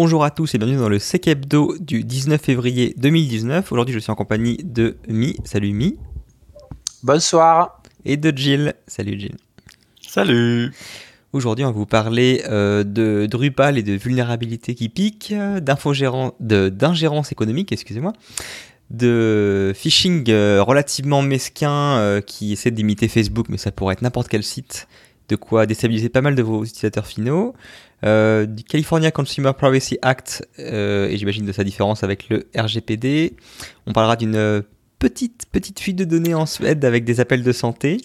Bonjour à tous et bienvenue dans le Sec Hebdo du 19 février 2019. Aujourd'hui, je suis en compagnie de Mi. Salut Mi. Bonsoir. Et de Jill. Salut Jill. Salut. Aujourd'hui, on va vous parler euh, de Drupal et de vulnérabilité qui piquent, d'ingérence économique, excusez-moi, de phishing euh, relativement mesquin euh, qui essaie d'imiter Facebook, mais ça pourrait être n'importe quel site, de quoi déstabiliser pas mal de vos utilisateurs finaux, du California Consumer Privacy Act, et j'imagine de sa différence avec le RGPD. On parlera d'une petite, petite fuite de données en Suède avec des appels de santé.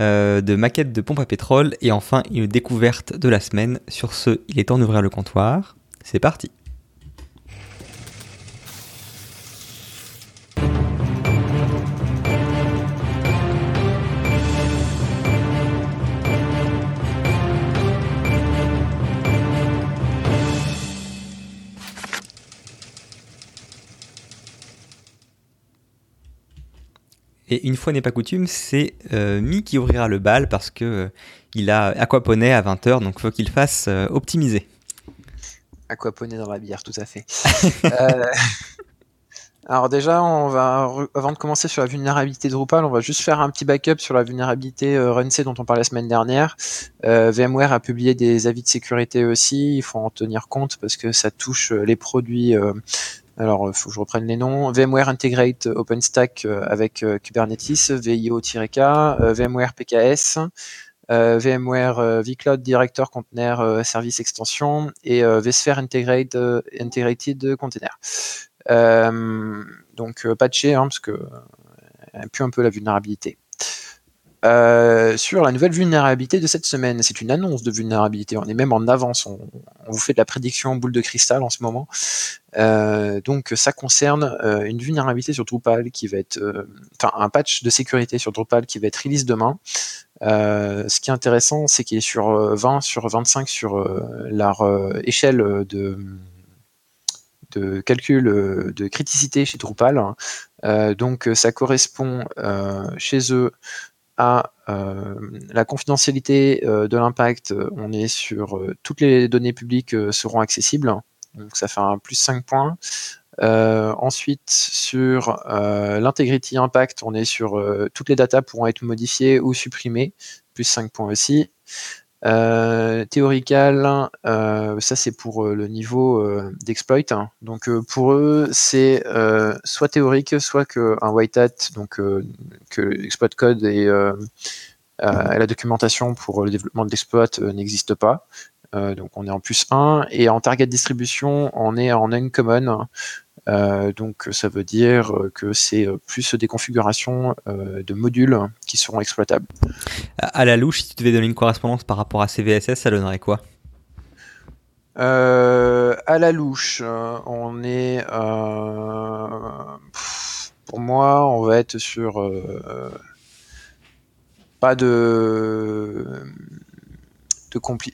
Euh, de maquettes de pompe à pétrole et enfin une découverte de la semaine. Sur ce, il est temps d'ouvrir le comptoir. C'est parti. Et une fois n'est pas coutume, c'est euh, Mi qui ouvrira le bal parce que euh, il a aquaponé à 20h, donc faut qu'il fasse euh, optimiser. Aquaponé dans la bière, tout à fait. alors déjà, on va, avant de commencer sur la vulnérabilité Drupal, on va juste faire un petit backup sur la vulnérabilité RunC dont on parlait la semaine dernière. VMware a publié des avis de sécurité aussi, il faut en tenir compte parce que ça touche les produits alors, il euh, faut que je reprenne les noms. VMware Integrate OpenStack euh, avec euh, Kubernetes, VIO-K, VMware PKS, VMware vCloud Director Container Service Extension et vSphere Integrate, Integrated Container. donc patché, hein, parce que plus un peu la vulnérabilité. Euh, sur la nouvelle vulnérabilité de cette semaine. C'est une annonce de vulnérabilité. On est même en avance. On, vous fait de la prédiction en boule de cristal en ce moment. Euh, donc ça concerne euh, une vulnérabilité sur Drupal qui va être, enfin un patch de sécurité sur Drupal qui va être release demain. ce qui est intéressant, c'est qu'il est sur 20, sur 25 sur leur échelle de calcul de criticité chez Drupal. donc ça correspond chez eux à euh, la confidentialité euh, de l'impact, on est sur euh, toutes les données publiques seront accessibles, donc ça fait un plus 5 points. ensuite, sur l'integrity impact, on est sur toutes les datas pourront être modifiées ou supprimées, plus 5 points aussi. Euh, théorical, euh, ça c'est pour euh, le niveau euh, d'exploit. Hein. Donc pour eux, c'est soit théorique, soit que un white hat, donc que l'exploit code et, la documentation pour le développement de l'exploit n'existe pas. donc on est en plus 1 et en target distribution on est en uncommon euh, donc ça veut dire que c'est plus des configurations euh, de modules qui seront exploitables. À la louche, si tu devais donner une correspondance par rapport à CVSS, ça donnerait quoi? Euh, À la louche, on est... pour moi, on va être sur... pas de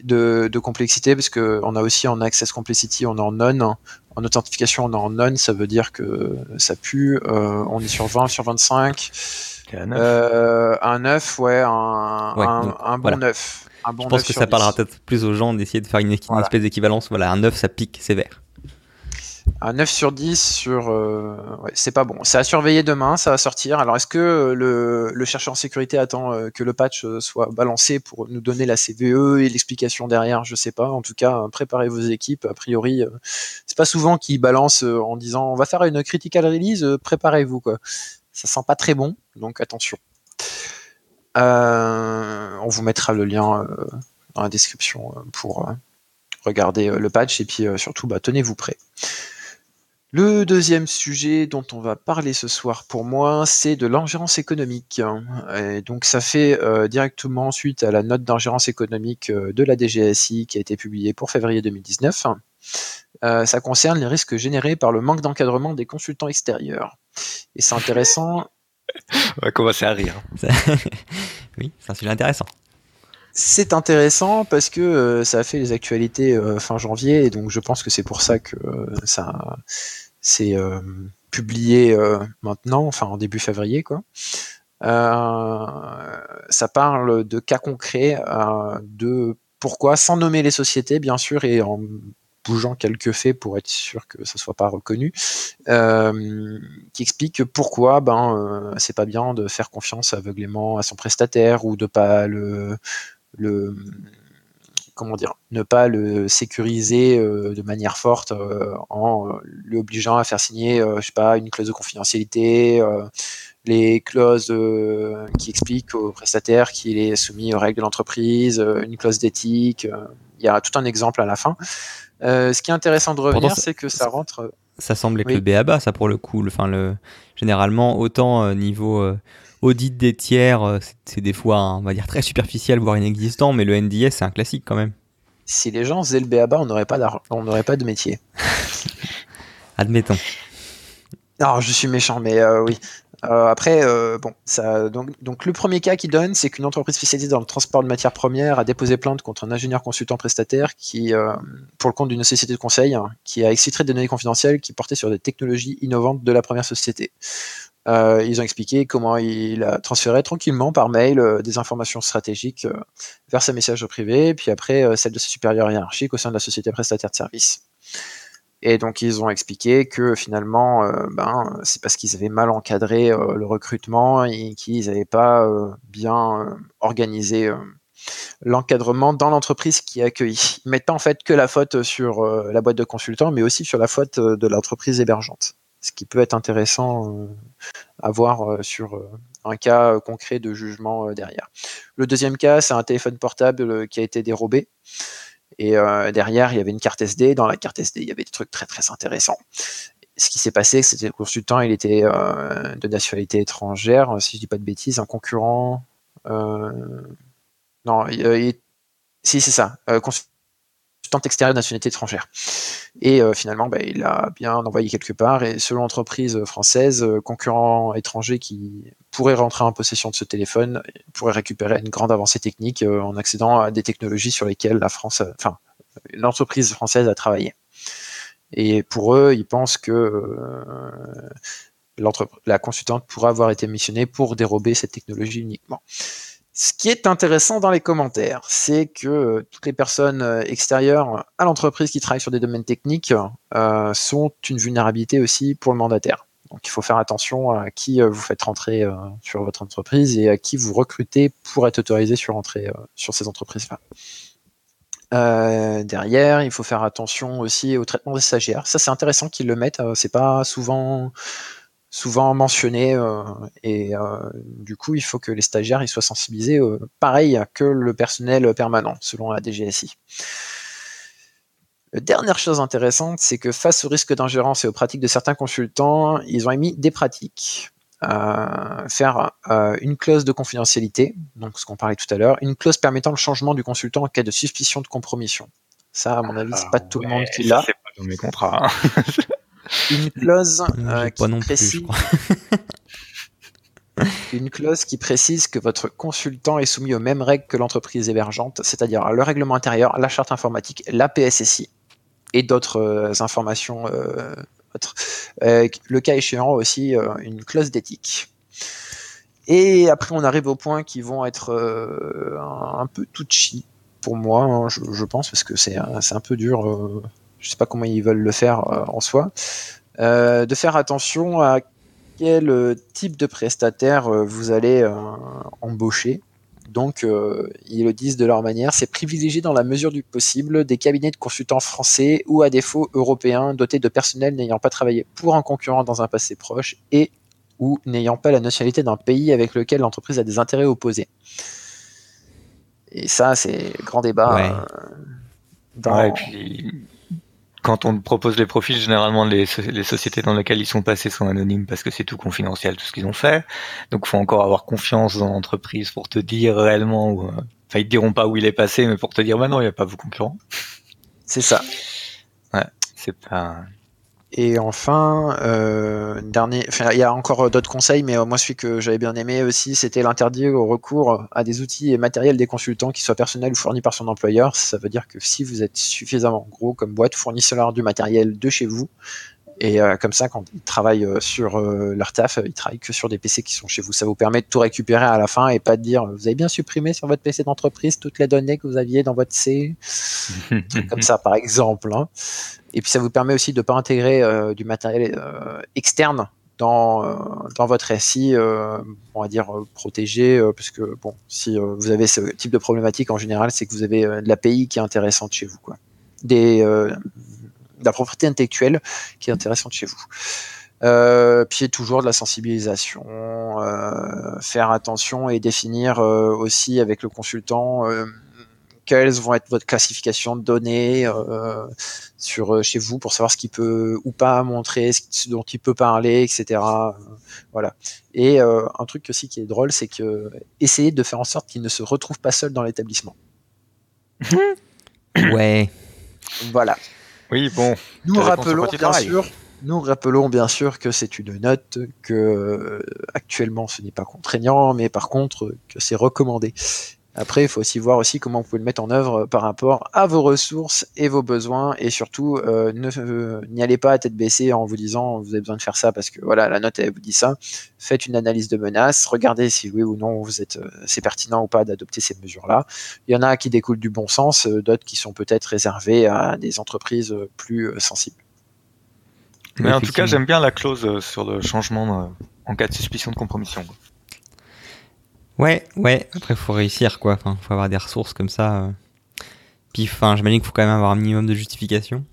de, de, complexité parce qu'on a aussi en access complexity, on est en non, en authentification on est en non, ça veut dire que ça pue, euh, on est sur 20, sur 25, un 9, euh, un 9 ouais, un, un, bon 9. Un bon Je pense que ça parlera peut-être plus aux gens d'essayer de faire une, espèce d'équivalence, voilà, un 9 ça pique sévère. Un 9 sur 10 sur. Euh, c'est pas bon. C'est à surveiller demain, ça va sortir. Alors, est-ce que le, le, chercheur en sécurité attend euh, que le patch euh, soit balancé pour nous donner la CVE et l'explication derrière? Je sais pas. En tout cas, préparez vos équipes. A priori, c'est pas souvent qu'ils balancent en disant on va faire une critical release, préparez-vous. Ça sent pas très bon, donc attention. on vous mettra le lien dans la description pour regarder le patch et puis surtout, bah, tenez-vous prêts. Le deuxième sujet dont on va parler ce soir pour moi, c'est de l'ingérence économique. Et donc ça fait euh, directement suite à la note d'ingérence économique euh, de la DGSI qui a été publiée pour février 2019. Euh, ça concerne les risques générés par le manque d'encadrement des consultants extérieurs. Et c'est intéressant. on va commencer à rire. oui, c'est un sujet intéressant. C'est intéressant parce que ça a fait les actualités fin janvier et donc je pense que c'est pour ça que ça c'est euh, publié euh, maintenant, enfin en début février, quoi. Euh, ça parle de cas concrets, de pourquoi, sans nommer les sociétés, bien sûr, et en bougeant quelques faits pour être sûr que ça soit pas reconnu, euh, qui explique pourquoi ben euh, c'est pas bien de faire confiance aveuglément à son prestataire ou de pas le le comment dire, ne pas le sécuriser euh, de manière forte en lui obligeant à faire signer, je sais pas, une clause de confidentialité, les clauses qui expliquent au prestataire qu'il est soumis aux règles de l'entreprise, une clause d'éthique. il y a tout un exemple à la fin. Euh, ce qui est intéressant de revenir, c'est que ça, rentre. Euh, ça semble être le BABA, ça pour le coup. Enfin, le, généralement, autant euh, niveau audit des tiers, c'est des fois, on va dire, très superficiel, voire inexistant, mais le NDS, c'est un classique quand même. Si les gens faisaient le BABA, on n'aurait pas, on n'aurait pas de métier. Admettons. Alors, je suis méchant, mais oui. Euh, après, euh, bon, ça, donc, donc, le premier cas qui donne, c'est qu'une entreprise spécialisée dans le transport de matières premières a déposé plainte contre un ingénieur consultant prestataire qui, euh, pour le compte d'une société de conseil, hein, qui a exfiltré des données confidentielles qui portaient sur des technologies innovantes de la première société. Ils ont expliqué comment il a transféré tranquillement par mail des informations stratégiques vers sa messagerie privée, puis après celle de ses supérieurs hiérarchiques au sein de la société prestataire de services. Et donc ils ont expliqué que finalement, euh, ben, c'est parce qu'ils avaient mal encadré euh, le recrutement et qu'ils n'avaient pas euh, bien organisé l'encadrement dans l'entreprise qui a accueilli. Ils mettent pas en fait que la faute sur la boîte de consultants, mais aussi sur la faute de l'entreprise hébergeante. Ce qui peut être intéressant à voir sur un cas concret de jugement derrière. Le deuxième cas, c'est un téléphone portable qui a été dérobé. Et euh, derrière, il y avait une carte SD. Dans la carte SD, il y avait des trucs très très intéressants. Ce qui s'est passé, c'était le consultant, il était euh, de nationalité étrangère, si je dis pas de bêtises, un concurrent. Euh, non, il, si c'est ça, extérieur de nationalité étrangère. Et finalement, bah, il a bien envoyé quelque part. Et selon l'entreprise française, concurrent étranger qui pourrait rentrer en possession de ce téléphone, pourrait récupérer une grande avancée technique euh, en accédant à des technologies sur lesquelles la France, enfin, l'entreprise française a travaillé. Et pour eux, ils pensent que euh, la consultante pourrait avoir été missionnée pour dérober cette technologie uniquement. Ce qui est intéressant dans les commentaires, c'est que euh, toutes les personnes extérieures à l'entreprise qui travaillent sur des domaines techniques sont une vulnérabilité aussi pour le mandataire. Donc il faut faire attention à qui euh, vous faites rentrer euh, sur votre entreprise et à qui vous recrutez pour être autorisé sur rentrer euh, sur ces entreprises-là. derrière, il faut faire attention aussi au traitement des stagiaires. Ça, c'est intéressant qu'ils le mettent. c'est pas souvent souvent mentionné et du coup, il faut que les stagiaires ils soient sensibilisés pareil que le personnel permanent, selon la DGSI. Dernière chose intéressante, c'est que face au risque d'ingérence et aux pratiques de certains consultants, ils ont émis des pratiques. Euh, faire euh, une clause de confidentialité, donc ce qu'on parlait tout à l'heure, une clause permettant le changement du consultant en cas de suspicion de compromission. Ça, à mon avis, c'est pas tout le monde qui l'a. C'est pas dans mes contrats. Hein. une clause euh, qui précise. une clause qui précise que votre consultant est soumis aux mêmes règles que l'entreprise hébergeante, c'est-à-dire le règlement intérieur, la charte informatique, la PSSI et d'autres euh, informations. Euh, euh, le cas échéant aussi une clause d'éthique. Et après, on arrive aux points qui vont être un, peu touchy pour moi, hein, je, pense, parce que c'est un peu dur. Je sais pas comment ils veulent le faire en soi. de faire attention à quel type de prestataire vous allez embaucher. Donc, euh, ils le disent de leur manière, c'est privilégier dans la mesure du possible des cabinets de consultants français ou à défaut européens dotés de personnel n'ayant pas travaillé pour un concurrent dans un passé proche et ou n'ayant pas la nationalité d'un pays avec lequel l'entreprise a des intérêts opposés. Et ça, c'est grand débat. Euh, quand on propose les profils, généralement les, sociétés dans lesquelles ils sont passés sont anonymes parce que c'est tout confidentiel, tout ce qu'ils ont fait. Donc, faut encore avoir confiance dans l'entreprise pour te dire réellement. Où, euh, enfin, ils te diront pas où il est passé, mais pour te dire, bah non, il n'y a pas vos concurrents. C'est ça. Ouais, c'est pas. Et enfin, euh, il y a encore d'autres conseils, mais euh, moi celui que j'avais bien aimé aussi, c'était l'interdit au recours à des outils et matériels des consultants qui soient personnels ou fournis par son employeur. Ça veut dire que si vous êtes suffisamment gros comme boîte, fournissez-leur du matériel de chez vous Et comme ça, quand ils travaillent sur leur taf, ils travaillent que sur des PC qui sont chez vous. Ça vous permet de tout récupérer à la fin et pas de dire vous avez bien supprimé sur votre PC d'entreprise toutes les données que vous aviez dans votre C. comme ça, par exemple. Hein. Et puis ça vous permet aussi de ne pas intégrer du matériel externe dans, euh, dans votre SI, euh, on va dire euh, protégé, parce que bon, si vous avez ce type de problématique en général, c'est que vous avez de l'API qui est intéressante chez vous, quoi. Des, de la propriété intellectuelle qui est intéressante chez vous. Euh, puis toujours de la sensibilisation, euh, faire attention et définir aussi avec le consultant quelles vont être votre classification de données euh, sur euh, chez vous pour savoir ce qu'il peut ou pas montrer, ce dont il peut parler, etc. voilà. Et euh, un truc aussi qui est drôle, c'est que essayer de faire en sorte qu'il ne se retrouve pas seul dans l'établissement. ouais. Voilà. Oui, bon. Nous rappelons bien sûr. Nous rappelons bien sûr que c'est une note, que actuellement ce n'est pas contraignant, mais par contre que c'est recommandé. Après, il faut aussi voir aussi comment vous pouvez le mettre en œuvre euh, par rapport à vos ressources et vos besoins. Et surtout, euh, euh, n'y allez pas à tête baissée en vous disant vous avez besoin de faire ça parce que voilà, la note elle vous dit ça. Faites une analyse de menace, regardez si oui ou non vous êtes, c'est pertinent ou pas d'adopter ces mesures-là. Il y en a qui découlent du bon sens, d'autres qui sont peut-être réservées à des entreprises plus sensibles. Mais en tout cas, j'aime bien la clause sur le changement en cas de suspicion de compromission. Ouais, ouais. Après, faut réussir, quoi. Enfin, faut avoir des ressources comme ça. Euh. Puis, enfin, j'imagine qu'il faut quand même avoir un minimum de justification.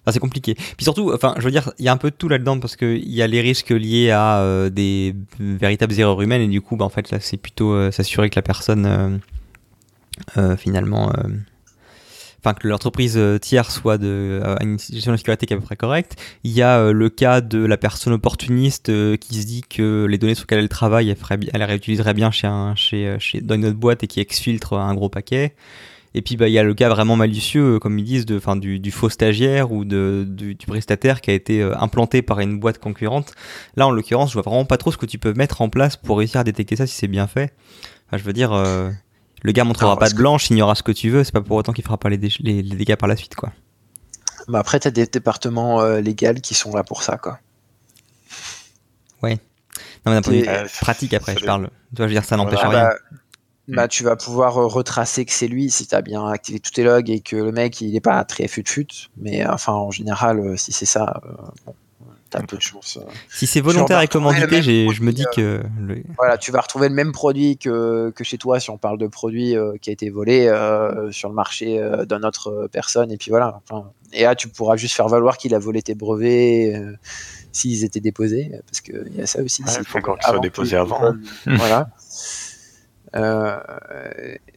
Enfin, c'est compliqué. Puis surtout, enfin, je veux dire, il y a un peu de tout là-dedans parce qu'il y a les risques liés à euh, des véritables erreurs humaines et du coup, bah, en fait, là, c'est plutôt euh, s'assurer que la personne, finalement, enfin que l'entreprise euh, tiers soit de à une gestion de sécurité qui est à peu près correcte. Il y a euh, le cas de la personne opportuniste euh, qui se dit que les données sur lesquelles elle travaille, elle, les réutiliserait bien chez dans une autre boîte et qui exfiltre un gros paquet. Et puis bah, il y a le cas vraiment malicieux, comme ils disent, de, du, faux stagiaire ou du, prestataire qui a été implanté par une boîte concurrente. Là, en l'occurrence, je vois vraiment pas trop ce que tu peux mettre en place pour réussir à détecter ça si c'est bien fait. Enfin, je veux dire, le gars montrera pas de blanche, il aura ce que tu veux, c'est pas pour autant qu'il fera pas les, les, dégâts par la suite, quoi. Bah après, t'as des départements euh, légaux qui sont là pour ça, quoi. Ouais. Non, mais d'un point de vue pratique, après, je parle. Tu vois, je veux dire, ça n'empêche rien. Bah, bah, tu vas pouvoir euh, retracer que c'est lui si tu as bien activé tous tes logs et que le mec, il est pas très fut-fut. Mais enfin, en général, euh, si c'est ça, bon, t'as peu de chance. Euh. Si c'est volontaire et commandité, je me dis que. Euh, voilà, tu vas retrouver le même produit que, que chez toi si on parle de produit euh, qui a été volé sur le marché d'une autre personne. Et puis voilà. et là, tu pourras juste faire valoir qu'il a volé tes brevets s'ils étaient déposés. Parce qu'il y a ça aussi. il faut encore qu'ils soient déposés avant. voilà.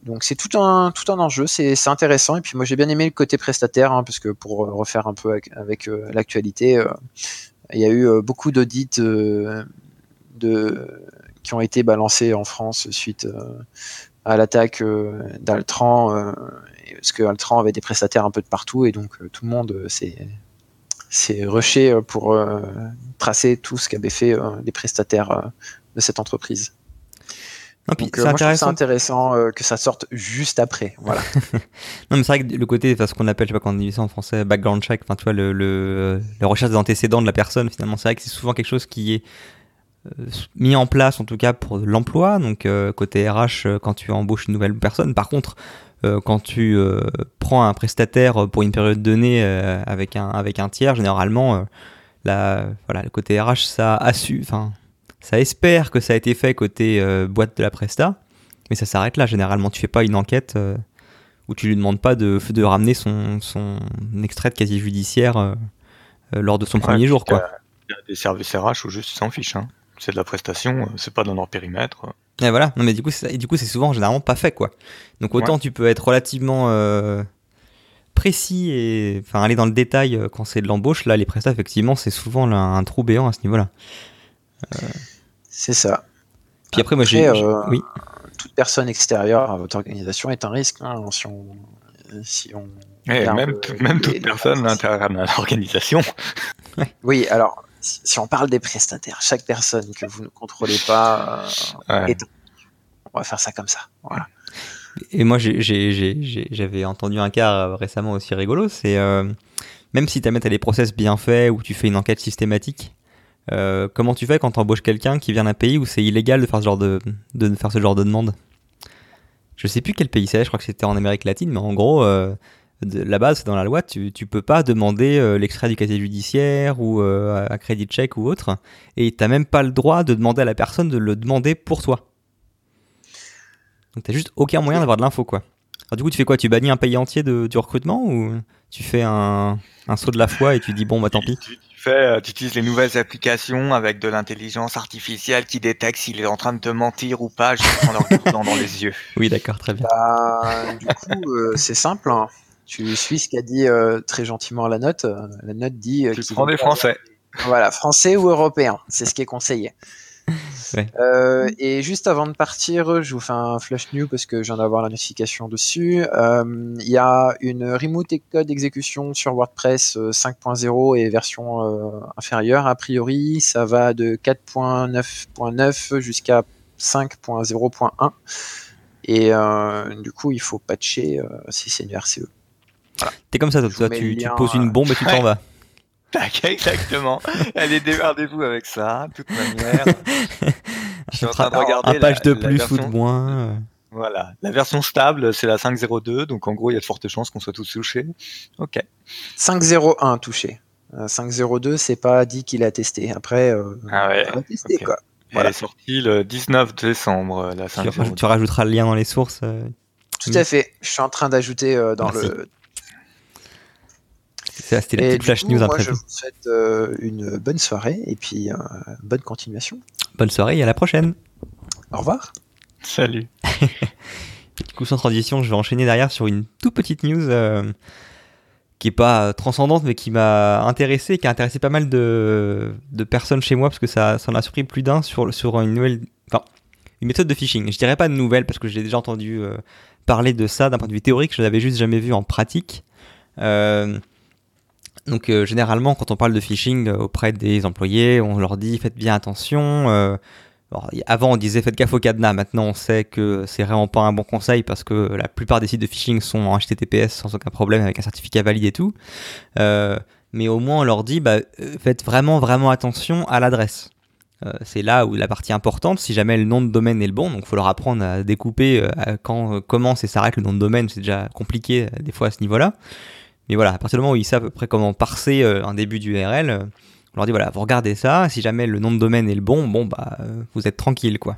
donc c'est tout un tout un enjeu, c'est intéressant et puis moi j'ai bien aimé le côté prestataire hein, parce que pour refaire un peu avec, l'actualité, il y a eu euh, beaucoup d'audits euh, de, qui ont été balancés en France suite euh, à l'attaque d'Altran, parce que Altran avait des prestataires un peu de partout, et donc tout le monde s'est rushé pour tracer tout ce qu'avaient fait les prestataires de cette entreprise. Non, Donc, euh, intéressant, intéressant euh, que ça sorte juste après. Voilà. non, mais c'est vrai que le côté, ce qu'on appelle, je sais pas comment on dit ça en français, background check, enfin, tu vois, le, le, la recherche des antécédents de la personne, finalement, c'est vrai que c'est souvent quelque chose qui est euh, mis en place, en tout cas, pour l'emploi. Donc, côté RH, quand tu embauches une nouvelle personne. Par contre, quand tu prends un prestataire pour une période donnée avec, un, avec un tiers, généralement, la, voilà, le côté RH, ça a su, enfin, ça espère que ça a été fait côté euh, boîte de la Presta, mais ça s'arrête là. Généralement, tu fais pas une enquête euh, où tu lui demandes pas de, de ramener son, son extrait de casier judiciaire euh, lors de son premier jour. Il y, a des services RH où juste ils s'en fichent. Hein. C'est de la prestation, c'est pas dans leur périmètre. Et voilà, non mais du coup, c'est, du coup, c'est souvent généralement pas fait quoi. Donc autant tu peux être relativement précis et enfin aller dans le détail quand c'est de l'embauche. Là, les prestats, effectivement, c'est souvent un, trou béant à ce niveau-là. C'est ça. Puis après, moi, j'ai. Euh, oui. Toute personne extérieure à votre organisation est un risque. Hein, si on. Si on même, même toute personne à l'organisation. Oui, alors, si, on parle des prestataires, chaque personne que vous ne contrôlez pas, euh, est... on va faire ça comme ça. Voilà. Et moi, j'avais entendu un cas récemment aussi rigolo, c'est même si tu as des process bien faits ou tu fais une enquête systématique, comment tu fais quand tu embauches quelqu'un qui vient d'un pays où c'est illégal de faire ce genre de, de faire ce genre de demande? Je sais plus quel pays c'est, je crois que c'était en Amérique latine, mais en gros, la base, c'est dans la loi, tu, tu peux pas demander euh, l'extrait du casier judiciaire ou euh, un crédit check ou autre, et tu n'as même pas le droit de demander à la personne de le demander pour toi. Donc tu juste aucun moyen d'avoir de l'info, quoi. Alors, du coup, tu fais quoi? Tu bannis un pays entier de, du recrutement ou tu fais un, un, saut de la foi et tu dis bon, bah tant pis? Fais, euh, tu utilises les nouvelles applications avec de l'intelligence artificielle qui détecte s'il est en train de te mentir ou pas juste en regardant dans les yeux. Oui, d'accord, très bien. Bah, du coup, c'est simple. Hein tu suis ce qu'a dit euh, très gentiment la note. Euh, la note dit. Euh, tu prends des Français. Voilà, français ou européen, c'est ce qui est conseillé. Et juste avant de partir, je vous fais un flash new parce que je viens d'avoir la notification dessus. Il y a une remote et code exécution sur WordPress 5.0 et version inférieure. A priori, ça va de 4.9.9 jusqu'à 5.0.1. Et du coup, il faut patcher si c'est une RCE. T'es comme ça, toi, tu, poses une bombe et tu t'en vas. Exactement. Est démerdez-vous avec ça, de toute manière. Je suis en train de regarder. Un page de plus ou de moins. Voilà. La version stable, c'est la 5.02, donc en gros, il y a de fortes chances qu'on soit tous touchés. Ok. 5.01 touché. 5.02, euh, c'est pas dit qu'il a testé. Après, euh, ah ouais. a testé, quoi. Elle est sortie le 19 décembre, la 5.02. Tu, rajouteras le lien dans les sources. Euh, Tout à fait. Je suis en train d'ajouter dans le c'était la petite flash news moi, Je vous souhaite euh, une bonne soirée et puis euh, bonne continuation. Bonne soirée et à la prochaine. Au revoir. Salut. du coup, sans transition, je vais enchaîner derrière sur une toute petite news euh, qui est pas transcendante mais qui m'a intéressé, qui a intéressé pas mal de, de personnes chez moi parce que ça, ça en a surpris plus d'un sur, sur une nouvelle, enfin, une méthode de phishing. Je dirais pas de nouvelle parce que j'ai déjà entendu parler de ça d'un point de vue théorique, je l'avais juste jamais vu en pratique. Euh, donc euh, généralement, quand on parle de phishing euh, auprès des employés, on leur dit faites bien attention. Euh, avant, on disait faites gaffe au cadenas. Maintenant, on sait que c'est vraiment pas un bon conseil parce que la plupart des sites de phishing sont en HTTPS sans aucun problème avec un certificat valide et tout. mais au moins, on leur dit bah, faites vraiment vraiment attention à l'adresse. c'est là où la partie importante. Si jamais le nom de domaine est le bon, donc il faut leur apprendre à découper quand commence et s'arrête le nom de domaine. C'est déjà compliqué des fois à ce niveau-là. Mais voilà, à partir du moment où ils savent à peu près comment parser euh, un début d'URL, euh, on leur dit voilà, vous regardez ça, si jamais le nom de domaine est le bon, bon bah euh, vous êtes tranquille quoi.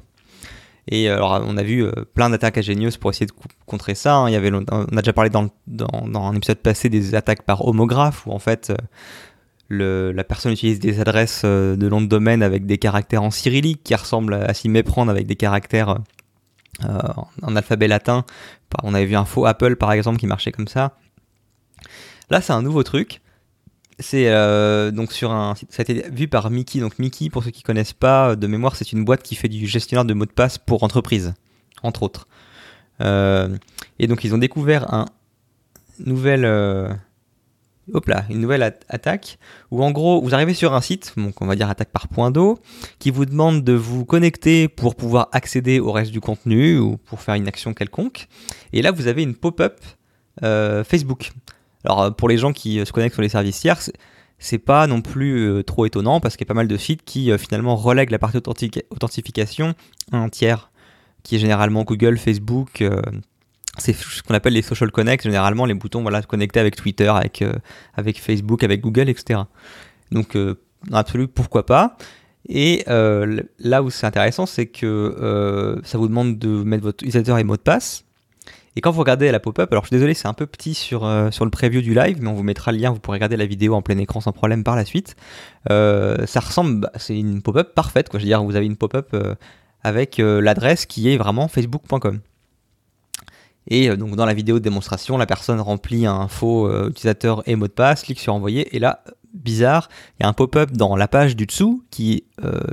Et alors on a vu plein d'attaques ingénieuses pour essayer de contrer ça. Hein. Il y avait, on a déjà parlé dans, dans, un épisode passé des attaques par homographe où en fait la personne utilise des adresses de nom de domaine avec des caractères en cyrillique qui ressemblent à, s'y méprendre avec des caractères en alphabet latin. On avait vu un faux Apple par exemple qui marchait comme ça. Là, c'est un nouveau truc. C'est euh, donc sur un ça a été vu par Mickey. Donc Mickey, pour ceux qui connaissent pas de mémoire, c'est une boîte qui fait du gestionnaire de mots de passe pour entreprises, entre autres. Euh, et donc ils ont découvert un nouvel euh, là, une nouvelle attaque où en gros vous arrivez sur un site, donc on va dire attaque par point d'eau, qui vous demande de vous connecter pour pouvoir accéder au reste du contenu ou pour faire une action quelconque. Et là vous avez une pop-up Facebook. Alors euh, pour les gens qui euh, se connectent sur les services tiers, c'est pas non plus euh, trop étonnant parce qu'il y a pas mal de sites qui finalement relèguent la partie authentification à un tiers, qui est généralement Google, Facebook. c'est ce qu'on appelle les social connect, généralement les boutons voilà, connectés avec Twitter, avec, avec Facebook, avec Google, etc. Donc, l'absolu, pourquoi pas? Et là où c'est intéressant, c'est que ça vous demande de mettre votre utilisateur et mot de passe. Et quand vous regardez la pop-up, alors je suis désolé, c'est un peu petit sur, euh, sur le preview du live, mais on vous mettra le lien, vous pourrez regarder la vidéo en plein écran sans problème par la suite. Euh, ça ressemble, bah, c'est une pop-up parfaite, quoi. Je veux dire, vous avez une pop-up euh, avec l'adresse qui est vraiment facebook.com. Et donc dans la vidéo de démonstration, la personne remplit un faux utilisateur et mot de passe, clique sur envoyer, et là, bizarre, il y a un pop-up dans la page du dessous qui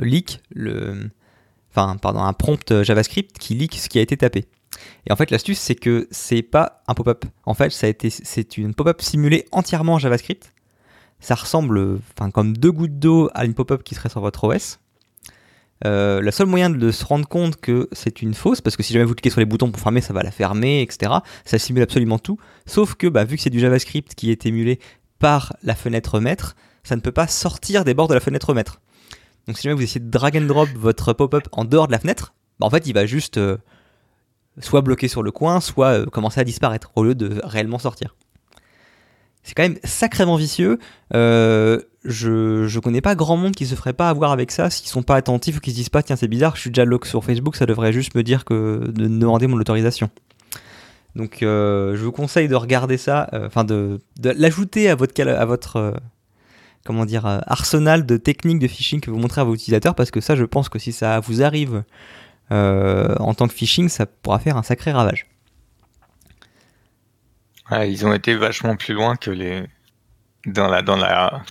leak le, enfin pardon, un prompt JavaScript qui leak ce qui a été tapé. Et en fait, l'astuce, c'est que c'est pas un pop-up. En fait, ça a été, c'est une pop-up simulée entièrement en JavaScript. Ça ressemble, enfin, comme deux gouttes d'eau à une pop-up qui serait sur votre OS. Euh, le seul moyen de se rendre compte que c'est une fausse, parce que si jamais vous cliquez sur les boutons pour fermer, ça va la fermer, etc. Ça simule absolument tout. Sauf que bah, vu que c'est du JavaScript qui est émulé par la fenêtre maître, ça ne peut pas sortir des bords de la fenêtre maître. Donc si jamais vous essayez de drag and drop votre pop-up en dehors de la fenêtre, bah, en fait il va juste euh, soit bloquer sur le coin, soit euh, commencer à disparaître au lieu de réellement sortir. C'est quand même sacrément vicieux. Euh, je, je connais pas grand monde qui se ferait pas avoir avec ça s'ils sont pas attentifs ou qui se disent pas tiens c'est bizarre, je suis déjà log sur Facebook, ça devrait juste me dire que de demander mon autorisation. Donc euh, je vous conseille de regarder ça, enfin de, de l'ajouter à votre, à votre comment dire, arsenal de techniques de phishing que vous montrez à vos utilisateurs parce que ça je pense que si ça vous arrive en tant que phishing, ça pourra faire un sacré ravage. ils ont été vachement plus loin que les dans la dans la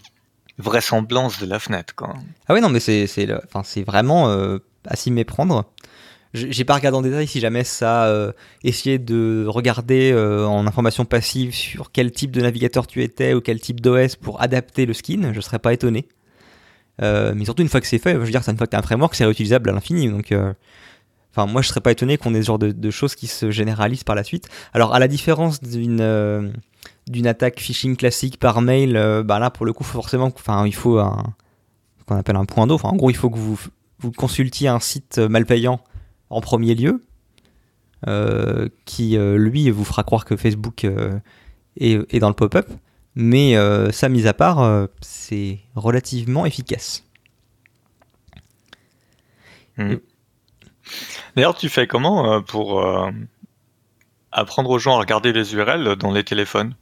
vraisemblance de la fenêtre. Quoi. Ah oui, non, mais c'est, c'est, enfin, c'est vraiment euh, à s'y méprendre. J'ai pas regardé en détail si jamais ça euh, essayait de regarder euh, en information passive sur quel type de navigateur tu étais ou quel type d'OS pour adapter le skin, je serais pas étonné. mais surtout une fois que c'est fait, je veux dire, une fois que tu as un framework, c'est réutilisable à l'infini. Donc, enfin, moi je serais pas étonné qu'on ait ce genre de, choses qui se généralisent par la suite. Alors, à la différence d'une d'une attaque phishing classique par mail, euh, bah là pour le coup forcément, enfin il faut un qu'on appelle un point d'eau. en gros, il faut que vous vous consultiez un site malpayant en premier lieu, euh, qui euh, lui vous fera croire que Facebook est, dans le pop-up. Mais ça, mis à part, c'est relativement efficace. Hmm. D'ailleurs, tu fais comment pour apprendre aux gens à regarder les URL dans les téléphones?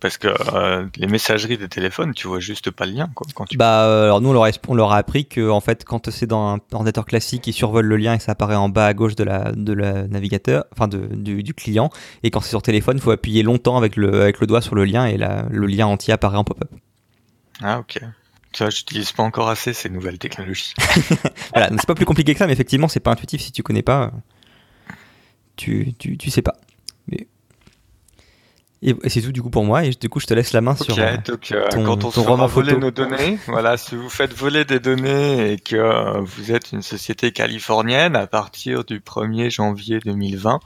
Parce que euh, les messageries des téléphones, tu vois juste pas le lien. Quoi, quand tu... Bah, euh, alors nous, on leur, a, on leur a appris que en fait, quand c'est dans un ordinateur classique, ils survolent le lien et ça apparaît en bas à gauche de la, de la navigateur, enfin de, du, du, client. Et quand c'est sur téléphone, il faut appuyer longtemps avec le, avec le doigt sur le lien et la, le lien entier apparaît en pop-up. Ah, ok. Tu vois, j'utilise pas encore assez ces nouvelles technologies. voilà, c'est pas plus compliqué que ça, mais effectivement, c'est pas intuitif si tu connais pas. Tu, tu, tu sais pas. Mais et, c'est tout du coup pour moi. Et du coup, je te laisse la main sur euh, donc, euh, quand on se roman voler nos données. voilà, si vous faites voler des données et que euh, vous êtes une société californienne, à partir du 1er janvier 2020,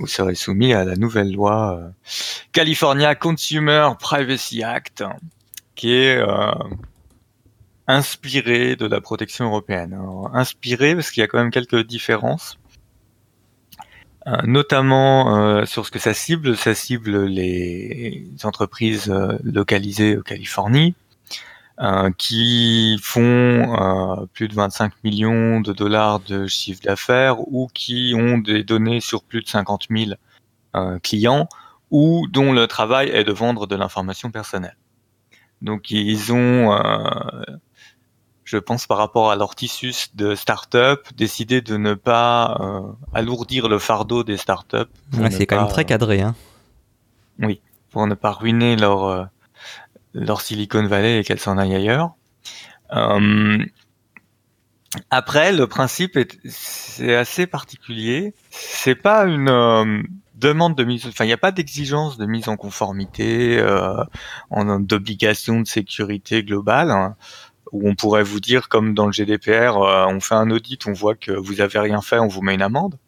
vous serez soumis à la nouvelle loi California Consumer Privacy Act, qui est inspirée de la protection européenne. inspirée parce qu'il y a quand même quelques différences. Euh, notamment euh, sur ce que ça cible. Ça cible les entreprises euh, localisées en Californie qui font plus de 25 millions de dollars de chiffre d'affaires ou qui ont des données sur plus de 50 000 clients ou dont le travail est de vendre de l'information personnelle. Donc ils ont je pense par rapport à leur tissu de start-up, décider de ne pas euh, alourdir le fardeau des start-up. c'est quand même très cadré. Hein. Oui, pour ne pas ruiner leur, euh, leur Silicon Valley et qu'elles s'en aillent ailleurs. Euh, après, le principe est c'est assez particulier. C'est pas une demande de mise, enfin il n'y a pas d'exigence de mise en conformité, d'obligation de sécurité globale. Hein où on pourrait vous dire, comme dans le GDPR, euh, on fait un audit, on voit que vous avez rien fait, on vous met une amende.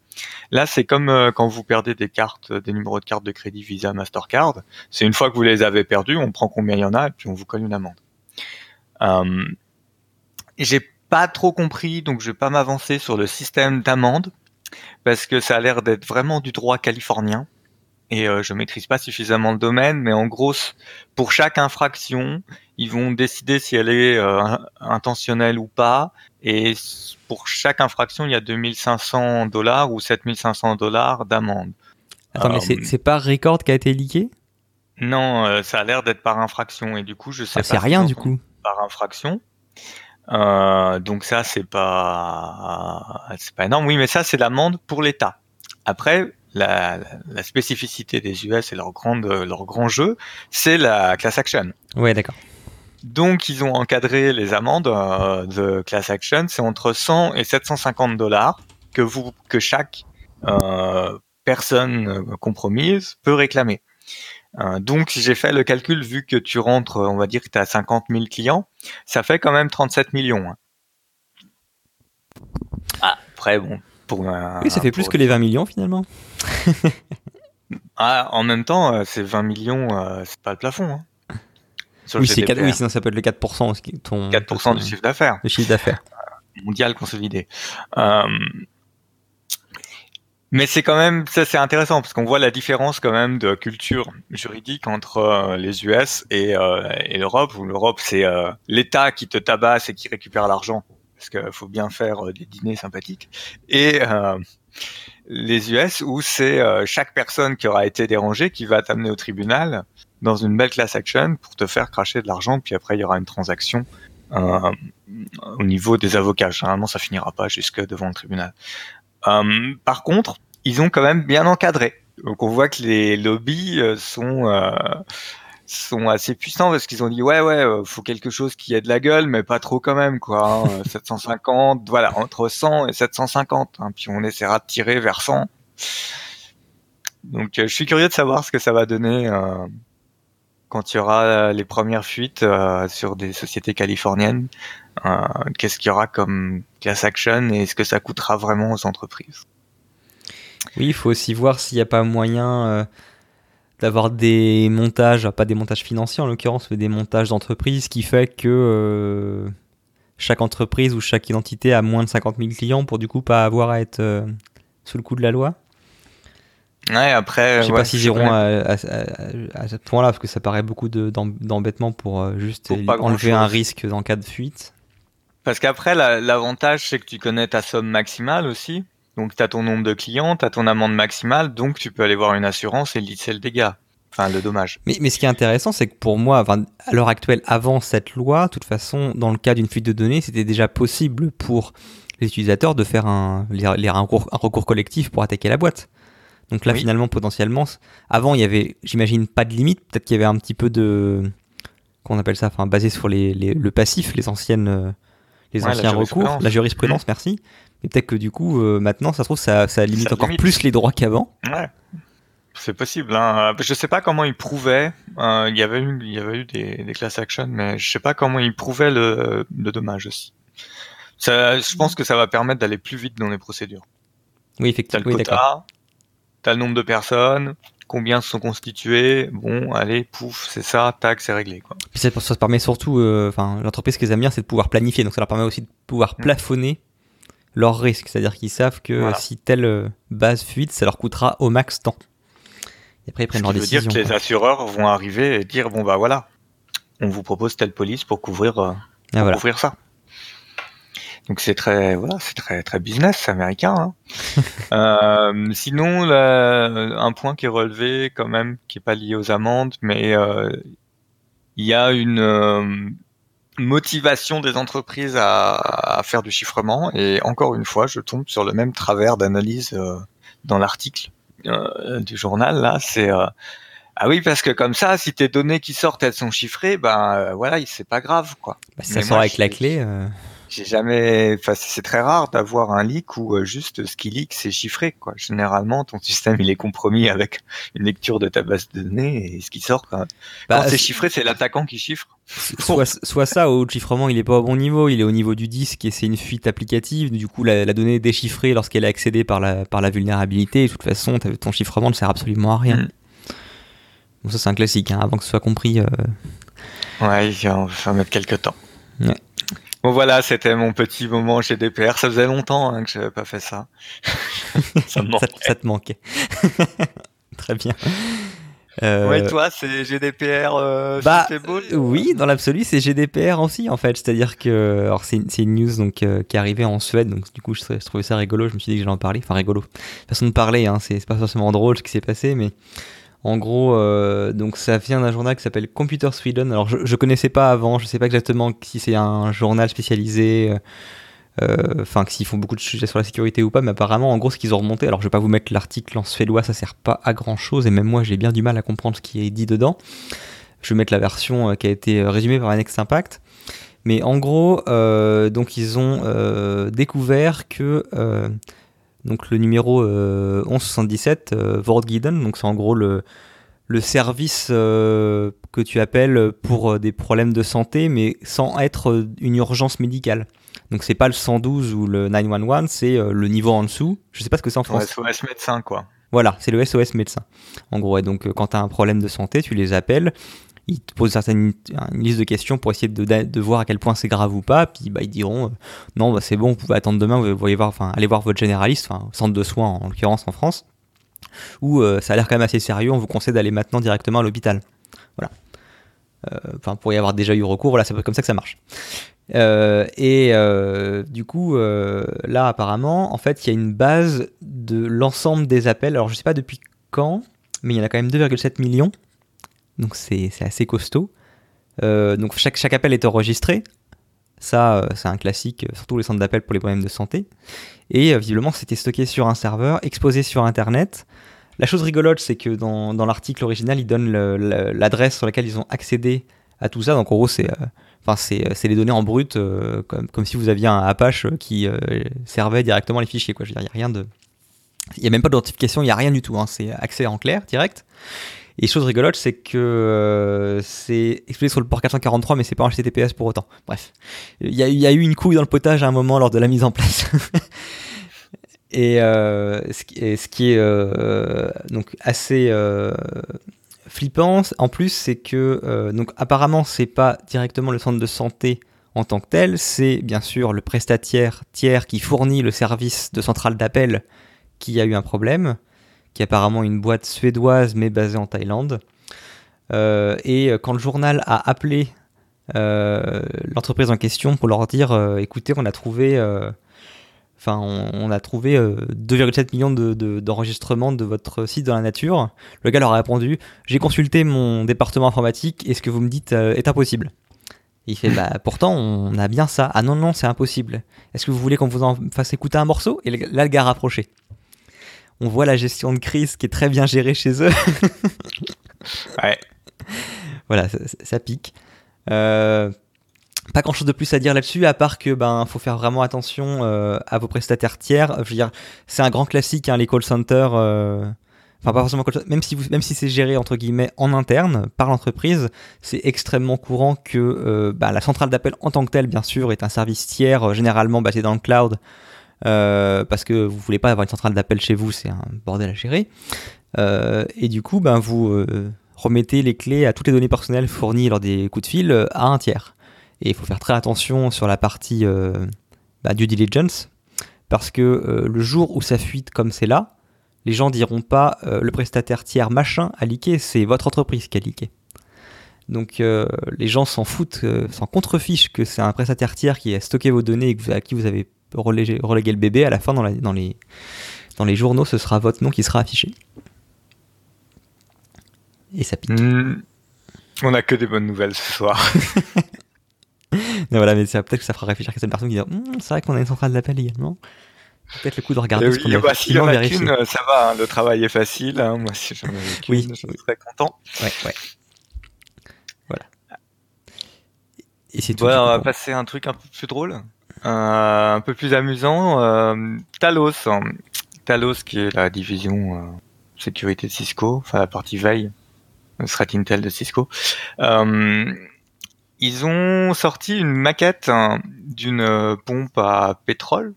Là, c'est comme euh, quand vous perdez des cartes, des numéros de carte de crédit Visa, Mastercard. C'est une fois que vous les avez perdus, on prend combien il y en a puis on vous colle une amende. Euh, J'ai pas trop compris, donc je vais pas m'avancer sur le système d'amende parce que ça a l'air d'être vraiment du droit californien et euh, je maîtrise pas suffisamment le domaine, mais en gros, pour chaque infraction, ils vont décider si elle est euh, intentionnelle ou pas, et pour chaque infraction, il y a 2500 dollars ou 7500 dollars d'amende. Attends, mais c'est euh, pas Record qui a été leaké? Non, ça a l'air d'être par infraction, et du coup, je sais ah, pas. C'est rien du coup. Par infraction. donc ça, c'est pas, c'est pas énorme. Oui, mais ça, c'est l'amende pour l'État. Après, la, la, spécificité des US et leur grande leur grand jeu, c'est la class action. Ouais, d'accord. Donc ils ont encadré les amendes euh, de class action, c'est entre 100 et 750 dollars que vous que chaque euh, personne compromise peut réclamer. Euh, donc si j'ai fait le calcul, vu que tu rentres, on va dire que tu as 50 000 clients, ça fait quand même 37 millions. Hein. après, bon, pour Oui, ça fait plus que les 20 millions finalement. ah, en même temps, c'est 20 millions, c'est pas le plafond. Hein oui, c'est 4, oui, sinon ça peut être le 4%. Ton, 4% du chiffre d'affaires. Le chiffre d'affaires. Euh, mondial consolidé. Euh, mais c'est quand même, ça c'est intéressant parce qu'on voit la différence quand même de culture juridique entre euh, les US et, euh, et l'Europe, où l'Europe c'est euh, l'État qui te tabasse et qui récupère l'argent, parce qu'il faut bien faire des dîners sympathiques, et les US où c'est chaque personne qui aura été dérangée qui va t'amener au tribunal dans une belle class action pour te faire cracher de l'argent, puis après il y aura une transaction euh, au niveau des avocats. Généralement, ça finira pas jusque devant le tribunal. Euh, par contre, ils ont quand même bien encadré. Donc on voit que les lobbies euh, sont assez puissants parce qu'ils ont dit ouais ouais faut quelque chose qui ait de la gueule mais pas trop quand même quoi 750 hein. voilà entre 100 et 750 hein, puis on essaiera de tirer vers 100 donc je suis curieux de savoir ce que ça va donner quand il y aura euh, les premières fuites euh, sur des sociétés californiennes, euh, qu'est-ce qu'il y aura comme class action et est-ce que ça coûtera vraiment aux entreprises? Oui, il faut aussi voir s'il n'y a pas moyen d'avoir des montages, pas des montages financiers en l'occurrence, mais des montages d'entreprise qui fait que chaque entreprise ou chaque identité a moins de 50 000 clients pour du coup pas avoir à être sous le coup de la loi. Ouais, après. Je sais pas s'ils iront à, ce point-là, parce que ça paraît beaucoup d'embêtement pour euh, juste enlever un risque en cas de fuite. Parce qu'après, l'avantage, c'est que tu connais ta somme maximale aussi. Donc, tu as ton nombre de clients, tu as ton amende maximale, donc tu peux aller voir une assurance et lisser le dégât. Enfin, le dommage. Mais, mais ce qui est intéressant, c'est que pour moi, à l'heure actuelle, avant cette loi, de toute façon, dans le cas d'une fuite de données, c'était déjà possible pour les utilisateurs de faire un, un recours collectif pour attaquer la boîte. Donc là, finalement, potentiellement, avant, il y avait, j'imagine, pas de limite. Peut-être qu'il y avait un petit peu de, qu'on appelle ça, enfin, basé sur les, le passif, les anciennes, les anciens recours, la jurisprudence, mmh. merci. Et peut-être que du coup, euh, maintenant, ça se trouve, ça, ça limite encore plus les droits qu'avant. Ouais. C'est possible. Hein. Je sais pas comment ils prouvaient. Euh, il y avait eu, il y avait eu des, des class actions, mais je sais pas comment ils prouvaient le, le dommage aussi. Ça, je pense que ça va permettre d'aller plus vite dans les procédures. Oui, effectivement. Oui, d'accord t'as le nombre de personnes, combien se sont constitués, bon, allez, pouf, c'est ça, tac, c'est réglé. Quoi. Puis ça, ça permet surtout, euh, enfin, l'entreprise qu'ils aiment bien, c'est de pouvoir planifier, donc ça leur permet aussi de pouvoir mm. plafonner leurs risques, c'est-à-dire qu'ils savent que si telle euh, base fuite, ça leur coûtera au max temps. Et après, ils prennent leur décision. veut dire que les assureurs vont arriver et dire, bon, bah voilà, on vous propose telle police pour couvrir, euh, ah, pour couvrir ça. Donc c'est très voilà, c'est très très business américain. Hein. euh, sinon, un point qui est relevé quand même, qui est pas lié aux amendes, mais euh, il y a une euh, motivation des entreprises à, à, faire du chiffrement. Et encore une fois, je tombe sur le même travers d'analyse euh, dans l'article du journal. Là, c'est ah oui, parce que comme ça, si tes données qui sortent, elles sont chiffrées, ben voilà, c'est pas grave, quoi. Bah, ça sort avec la clé j'ai jamais, enfin, c'est très rare d'avoir un leak où euh, juste ce qui leak c'est chiffré, quoi. Généralement, ton système il est compromis avec une lecture de ta base de données et ce qui sort quand, bah, c'est chiffré, c'est l'attaquant qui chiffre. Soit, soit ça, ou le chiffrement il est pas au bon niveau, il est au niveau du disque et c'est une fuite applicative. Du coup, la, donnée est déchiffrée lorsqu'elle est accédée par la, par la vulnérabilité. De toute façon, ton chiffrement ne sert absolument à rien. Mm. ça c'est un classique, hein, avant que ce soit compris. Euh... Ouais, il va mettre quelques temps. Ouais. Bon voilà, c'était mon petit moment GDPR. Ça faisait longtemps hein, que j'avais pas fait ça. ça, me manquait. ça, te manquait. Très bien. Euh... Ouais, toi, c'est GDPR. Euh, bah, oui, dans l'absolu, c'est GDPR aussi, en fait. C'est-à-dire que, alors, c'est une news donc euh, qui est arrivée en Suède, donc du coup, je, je, trouvais ça rigolo. Je me suis dit que j'allais en parler. Enfin, rigolo. Façon de parler, hein, c'est pas forcément drôle ce qui s'est passé, mais en gros, euh, donc ça vient d'un journal qui s'appelle Computer Sweden. Alors je, je connaissais pas avant, je sais pas exactement si c'est un journal spécialisé, euh, euh, enfin s'ils font beaucoup de sujets sur la sécurité ou pas, mais apparemment en gros ce qu'ils ont remonté. Alors je vais pas vous mettre l'article en suédois, ça sert pas à grand chose et même moi j'ai bien du mal à comprendre ce qui est dit dedans. Je vais mettre la version qui a été résumée par Next Impact. Mais en gros, donc ils ont découvert que donc le numéro 1177, euh, euh donc c'est en gros le, le service euh, que tu appelles pour des problèmes de santé, mais sans être une urgence médicale. Donc c'est pas le 112 ou le 911, c'est le niveau en dessous. Je sais pas ce que c'est en France. SOS médecin quoi. Voilà, c'est le SOS médecin. En gros, et donc quand tu as un problème de santé, tu les appelles ils te posent certaines, une liste de questions pour essayer de, de, voir à quel point c'est grave ou pas. Puis bah, ils diront euh, non, bah, c'est bon, vous pouvez attendre demain, vous voyez voir, enfin, allez voir votre généraliste, enfin, centre de soins en, l'occurrence en France, ou euh, ça a l'air quand même assez sérieux, on vous conseille d'aller maintenant directement à l'hôpital. Voilà. Euh, enfin, pour y avoir déjà eu recours, voilà, c'est comme ça que ça marche. et du coup, là, apparemment, en fait, il y a une base de l'ensemble des appels. Alors, je sais pas depuis quand, mais il y en a quand même 2,7 millions donc c'est assez costaud. Euh, donc chaque, appel est enregistré. Ça, euh, c'est un classique, euh, surtout les centres d'appel pour les problèmes de santé. Et visiblement, c'était stocké sur un serveur, exposé sur Internet. La chose rigolote, c'est que dans, l'article original, ils donnent l'adresse sur laquelle ils ont accédé à tout ça. Donc en gros, c'est les données en brut, comme, comme, si vous aviez un Apache qui servait directement les fichiers. Il n'y a de. A même pas d'identification, il n'y a rien du tout. Hein. C'est accès en clair, direct. Et chose rigolote, c'est que euh, c'est exposé sur le port 443, mais c'est pas en HTTPS pour autant. Bref, il y, a eu une couille dans le potage à un moment lors de la mise en place. et, euh, ce, qui, ce, qui est euh, donc assez flippant, en plus, c'est que donc apparemment c'est pas directement le centre de santé en tant que tel, c'est bien sûr le prestataire tiers qui fournit le service de centrale d'appel qui a eu un problème qui est apparemment une boîte suédoise mais basée en Thaïlande. Euh, et euh, quand le journal a appelé euh, l'entreprise en question pour leur dire écoutez, on a trouvé. On, a trouvé 2,7 millions d'enregistrements de, de, votre site dans la nature. Le gars leur a répondu J'ai consulté mon département informatique et ce que vous me dites est impossible. il fait bah pourtant on a bien ça. Ah non non c'est impossible. Est-ce que vous voulez qu'on vous en fasse écouter un morceau? Et là le gars a rapproché on voit la gestion de crise qui est très bien gérée chez eux. ouais. Voilà, ça, pique. Euh, pas grand chose de plus à dire là-dessus, à part que ben faut faire vraiment attention euh, à vos prestataires tiers. Je veux dire, c'est un grand classique, hein, les call centers. Euh, enfin, pas forcément call même si vous, même si c'est géré entre guillemets en interne par l'entreprise, c'est extrêmement courant que ben, la centrale d'appel en tant que telle, bien sûr, est un service tiers, généralement basé dans le cloud. Euh, parce que vous voulez pas avoir une centrale d'appel chez vous, c'est un bordel à gérer. Euh, et du coup, ben, vous euh, remettez les clés à toutes les données personnelles fournies lors des coups de fil à un tiers. Et il faut faire très attention sur la partie bah, due diligence, parce que le jour où ça fuite comme c'est là, les gens diront pas le prestataire tiers machin a leaké, c'est votre entreprise qui a leaké. Donc les gens s'en foutent, s'en contrefichent que c'est un prestataire tiers qui a stocké vos données et à qui vous avez reléguer, le bébé, à la fin, dans, dans, les, dans les journaux, ce sera votre nom qui sera affiché. Et ça pique. Hmm. on a que des bonnes nouvelles ce soir. non, voilà, mais peut-être que ça fera réfléchir quelques personnes qui diront hm, c'est vrai qu'on a une centrale d'appel également. Peut-être le coup de regarder ce qu'on a bah, si y en a qu'une, ça va, hein, le travail est facile. Hein. moi, si j'en avais oui, je serais content. Ouais, ouais. Voilà. Et c'est tout. on va passer à un truc un peu plus drôle. Euh, un peu plus amusant, euh, Talos. Talos qui est la division euh, sécurité de Cisco, enfin la partie veille, threat intel de Cisco. ils ont sorti une maquette hein, d'une pompe à pétrole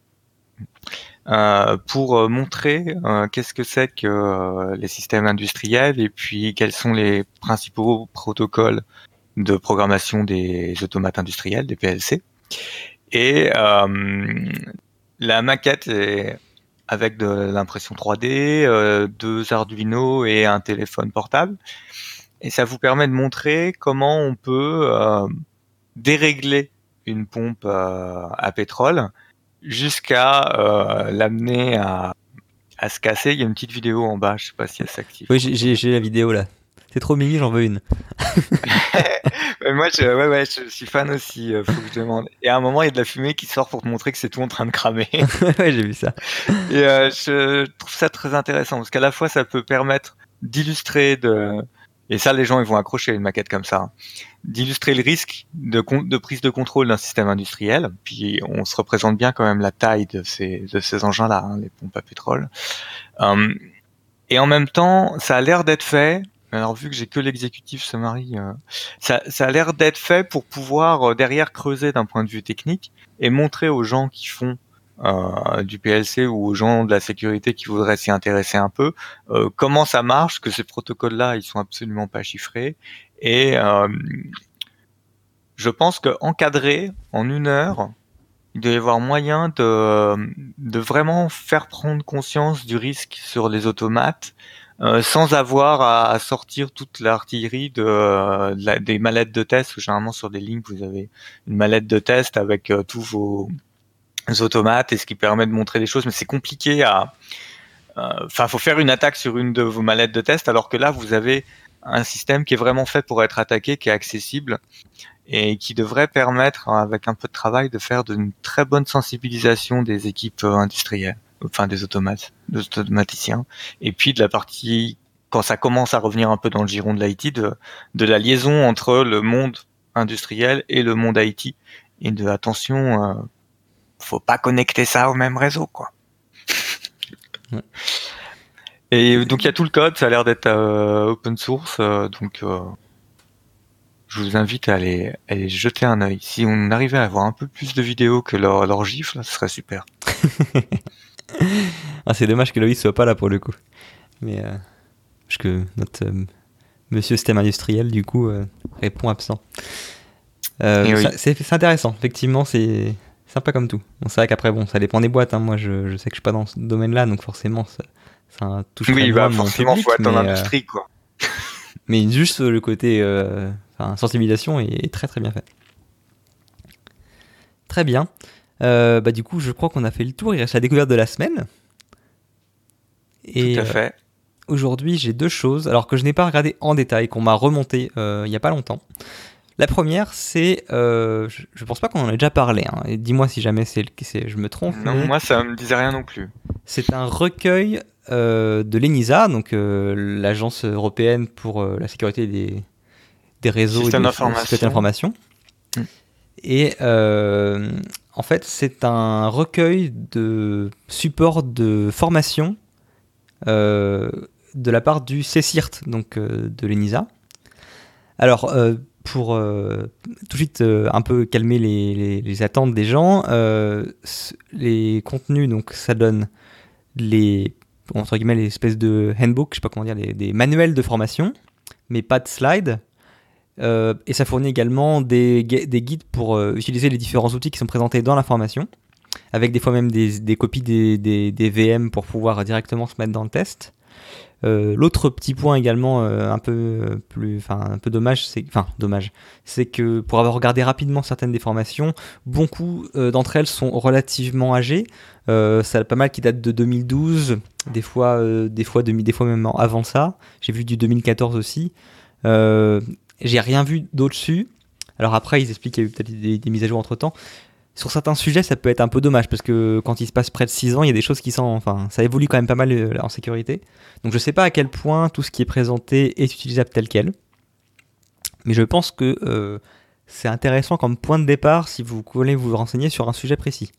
pour montrer qu'est-ce que c'est que les systèmes industriels et puis quels sont les principaux protocoles de programmation des automates industriels, des PLC. Et euh, la maquette est avec de l'impression 3D, euh, deux Arduino et un téléphone portable. Et ça vous permet de montrer comment on peut euh, dérégler une pompe à pétrole jusqu'à l'amener à, à se casser. Il y a une petite vidéo en bas, je sais pas si elle s'active. Oui, j'ai la vidéo là. C'est trop mimi, j'en veux une. moi, je, ouais, ouais, je suis fan aussi, euh, faut que je demande. Et à un moment, il y a de la fumée qui sort pour te montrer que c'est tout en train de cramer. ouais, j'ai vu ça. Et euh, je trouve ça très intéressant parce qu'à la fois, ça peut permettre d'illustrer de, et ça, les gens, ils vont accrocher une maquette comme ça, hein. d'illustrer le risque de, de prise de contrôle d'un système industriel. Puis on se représente bien quand même la taille de ces, de ces engins-là, hein, les pompes à pétrole. Hum, et en même temps, ça a l'air d'être fait alors vu que j'ai que l'exécutif summary, euh, ça, ça a l'air d'être fait pour pouvoir euh, derrière creuser d'un point de vue technique et montrer aux gens qui font euh, du PLC ou aux gens de la sécurité qui voudraient s'y intéresser un peu comment ça marche, que ces protocoles-là ils sont absolument pas chiffrés. Et je pense que encadré en une heure, il doit y avoir moyen de, de vraiment faire prendre conscience du risque sur les automates euh, sans avoir à, sortir toute l'artillerie de, des mallettes de test. Généralement sur des lignes, vous avez une mallette de test avec euh, tous vos automates et ce qui permet de montrer des choses, mais c'est compliqué à. Euh, enfin, faut faire une attaque sur une de vos mallettes de test, alors que là, vous avez un système qui est vraiment fait pour être attaqué, qui est accessible et qui devrait permettre, avec un peu de travail, de faire d'une très bonne sensibilisation des équipes industrielles enfin des automates, des automaticiens, et puis de la partie quand ça commence à revenir un peu dans le giron de l'IT, de, de la liaison entre le monde industriel et le monde IT, et de attention, euh, faut pas connecter ça au même réseau, quoi. Et donc il y a tout le code, ça a l'air d'être euh, open source, euh, donc euh, je vous invite à aller, aller jeter un œil. Si on arrivait à avoir un peu plus de vidéos que leur, leur gifle, ce serait super. ah, c'est dommage que Loïs soit pas là pour le coup. Mais euh, parce que notre euh, monsieur système industriel du coup euh, répond absent. C'est intéressant, effectivement, c'est sympa comme tout. Bon, c'est vrai qu'après, bon, ça dépend des boîtes. Hein. Moi, je, je, sais que je suis pas dans ce domaine-là, donc forcément, ça, ça touche Oui, bah, forcément, il faut être en industrie, quoi. mais juste le côté sensibilisation est très très bien fait. Très bien. Euh, bah, du coup, je crois qu'on a fait le tour. Il reste la découverte de la semaine. Et, Tout à fait. Euh, aujourd'hui, j'ai deux choses, alors que je n'ai pas regardé en détail, qu'on m'a remonté euh, il n'y a pas longtemps. La première, c'est, je, ne pense pas qu'on en ait déjà parlé. Hein, dis-moi si jamais c'est, je me trompe. Non, moi ça me disait rien non plus. C'est un recueil de l'ENISA, donc l'agence européenne pour la sécurité des, des réseaux et des d'information. Mm. Et en fait, c'est un recueil de supports de formation euh, de la part du CCIRT, donc euh, de l'ENISA. Alors, euh, pour tout de suite un peu calmer les, attentes des gens, les contenus, donc ça donne les entre espèces de handbook, je sais pas comment dire, des manuels de formation, mais pas de slides. Euh, et ça fournit également des, des guides pour euh, utiliser les différents outils qui sont présentés dans la formation, avec des fois même des, copies des, VM pour pouvoir directement se mettre dans le test. Euh, l'autre petit point également un peu plus, enfin un peu dommage, c'est, enfin dommage, c'est que pour avoir regardé rapidement certaines des formations, beaucoup d'entre elles sont relativement âgées. ça a pas mal qui datent de 2012, des fois, des fois, des fois même avant ça. J'ai vu du 2014 aussi. J'ai rien vu d'au-dessus. Alors après, ils expliquent qu'il y a eu peut-être des, mises à jour entre temps. Sur certains sujets, ça peut être un peu dommage parce que quand il se passe près de 6 ans, il y a des choses qui sont. Enfin, ça évolue quand même pas mal euh, en sécurité. Donc je sais pas à quel point tout ce qui est présenté est utilisable tel quel. Mais je pense que euh, c'est intéressant comme point de départ si vous voulez vous renseigner sur un sujet précis.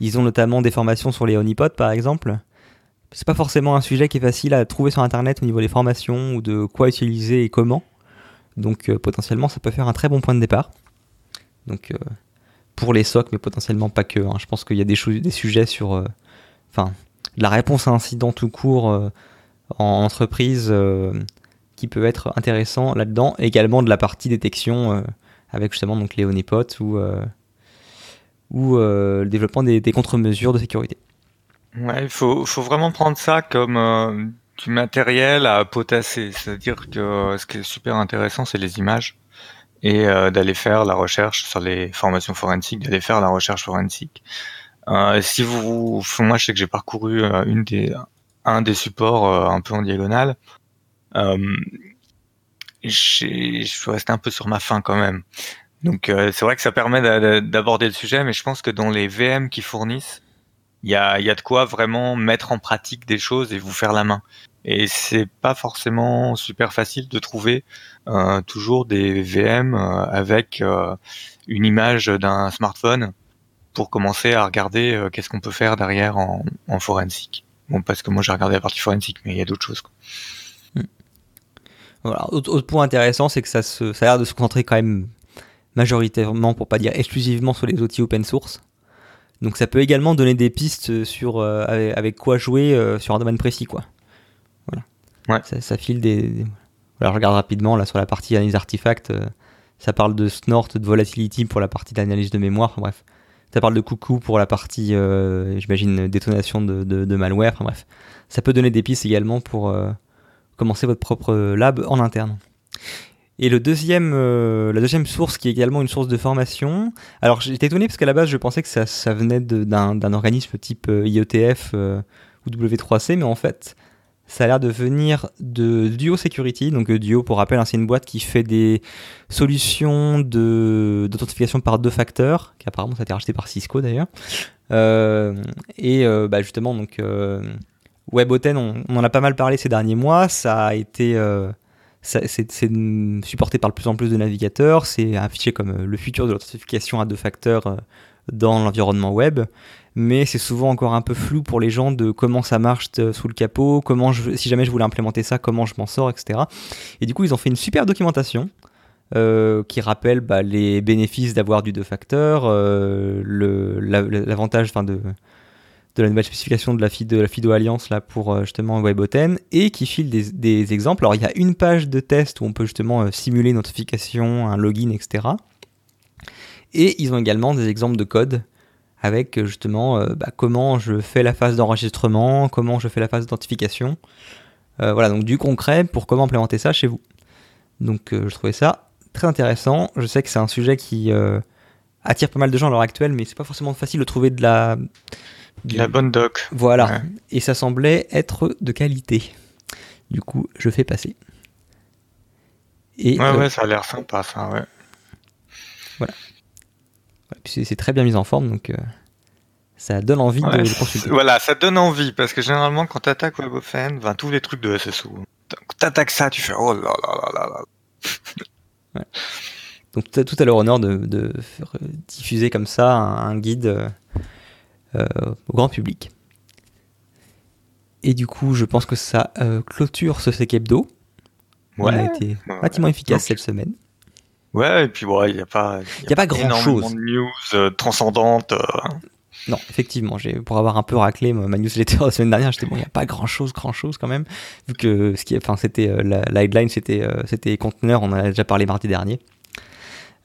Ils ont notamment des formations sur les honeypots par exemple. C'est pas forcément un sujet qui est facile à trouver sur internet au niveau des formations ou de quoi utiliser et comment. Donc euh, potentiellement, ça peut faire un très bon point de départ. Donc euh, pour les SOC, mais potentiellement pas que. Hein. Je pense qu'il y a des, sujets sur, euh, enfin, la réponse à incident tout court en entreprise qui peut être intéressant là-dedans. Également de la partie détection avec justement donc les honeypots ou ou le développement des, contre-mesures de sécurité. Ouais, il faut, vraiment prendre ça comme du matériel à potasser. C'est-à-dire que ce qui est super intéressant, c'est les images et euh, d'aller faire la recherche sur les formations forensiques, d'aller faire la recherche forensique. Euh, si vous, moi, je sais que j'ai parcouru euh, une des, un des supports euh, un peu en diagonale. je suis resté un peu sur ma faim quand même. Donc c'est vrai que ça permet d'aborder le sujet, mais je pense que dans les VM qui fournissent, il y a, de quoi vraiment mettre en pratique des choses et vous faire la main. Et c'est pas forcément super facile de trouver euh, toujours des VM euh, avec euh, une image d'un smartphone pour commencer à regarder qu'est-ce qu'on peut faire derrière en, en forensique. Bon, parce que moi j'ai regardé la partie forensique, mais il y a d'autres choses. Voilà. Autre, point intéressant, c'est que ça, se, ça a l'air de se concentrer quand même majoritairement, pour pas dire exclusivement, sur les outils open source. Donc ça peut également donner des pistes sur euh, avec, quoi jouer euh, sur un domaine précis, quoi. Voilà. Ouais. Ça, file des, Voilà, je regarde rapidement là sur la partie analyse artefact. Euh, ça parle de snort, de volatility pour la partie d'analyse de mémoire. bref, ça parle de coucou pour la partie, j'imagine, détonation de, de, malware. Enfin, bref, ça peut donner des pistes également pour commencer votre propre lab en interne. Et le deuxième, euh, la deuxième source qui est également une source de formation. Alors j'étais étonné parce qu'à la base je pensais que ça, ça venait d'un organisme type euh, IETF euh, ou W3C, mais en fait ça a l'air de venir de Duo Security. Donc Duo, pour rappel, hein, c'est une boîte qui fait des solutions d'authentification par deux facteurs, qui apparemment ça a été racheté par Cisco d'ailleurs. et bah, justement donc WebAuthn, on, on, en a pas mal parlé ces derniers mois. Ça a été c'est supporté par de plus en plus de navigateurs, c'est affiché comme euh, le futur de l'authentification à deux facteurs euh, dans l'environnement web, mais c'est souvent encore un peu flou pour les gens de comment ça marche euh, sous le capot, comment si jamais je voulais implémenter ça, comment je m'en sors, etc. Et du coup, ils ont fait une super documentation qui rappelle bah, les bénéfices d'avoir du deux facteurs, l'avantage de, de la nouvelle spécification de la, FIDO, Alliance là, pour euh, justement WebAuthn et qui file des, exemples. Alors il y a une page de test où on peut justement euh, simuler une notification, un login, etc. Et ils ont également des exemples de code avec euh, justement bah, comment je fais la phase d'enregistrement, comment je fais la phase d'authentification. voilà, donc du concret pour comment implémenter ça chez vous. Donc je trouvais ça très intéressant. Je sais que c'est un sujet qui attire pas mal de gens à l'heure actuelle, mais c'est pas forcément facile de trouver de la la bonne doc. Voilà. Et ça semblait être de qualité. Du coup, je fais passer. Et, ouais, ouais, euh, ça a l'air sympa, ça, ouais. Voilà. c'est très bien mis en forme, donc euh, ça donne envie de le consulter. Voilà, ça donne envie, parce que généralement, quand tu attaques WebOfN, ben, tous les trucs de SSO, tu attaques ça, tu fais oh là là là là là. Donc tout à l'honneur de, de, diffuser comme ça un, guide euh, euh, au grand public. Et du coup, je pense que ça euh, clôture ce Sec Hebdo. Ouais. Il a été relativement efficace cette semaine. Ouais, et puis bon, il n'y a pas, il y a, pas grand chose. de news euh, transcendantes. Non, effectivement, j'ai pour avoir un peu raclé ma newsletter la semaine dernière, j'étais bon, il n'y a pas grand chose, grand chose quand même, vu que ce qui, enfin, c'était la, headline, c'était, c'était conteneur, on en a déjà parlé mardi dernier.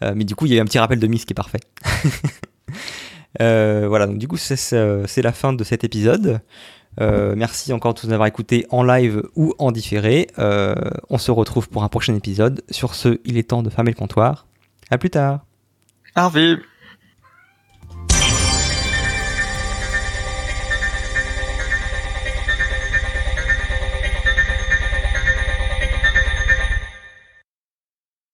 mais du coup, il y a eu un petit rappel de Miss qui est parfait. Euh, voilà, donc du coup, c'est la fin de cet épisode. Euh, merci encore de nous avoir écoutés en live ou en différé. Euh, on se retrouve pour un prochain épisode. Sur ce, il est temps de fermer le comptoir. À plus tard. Au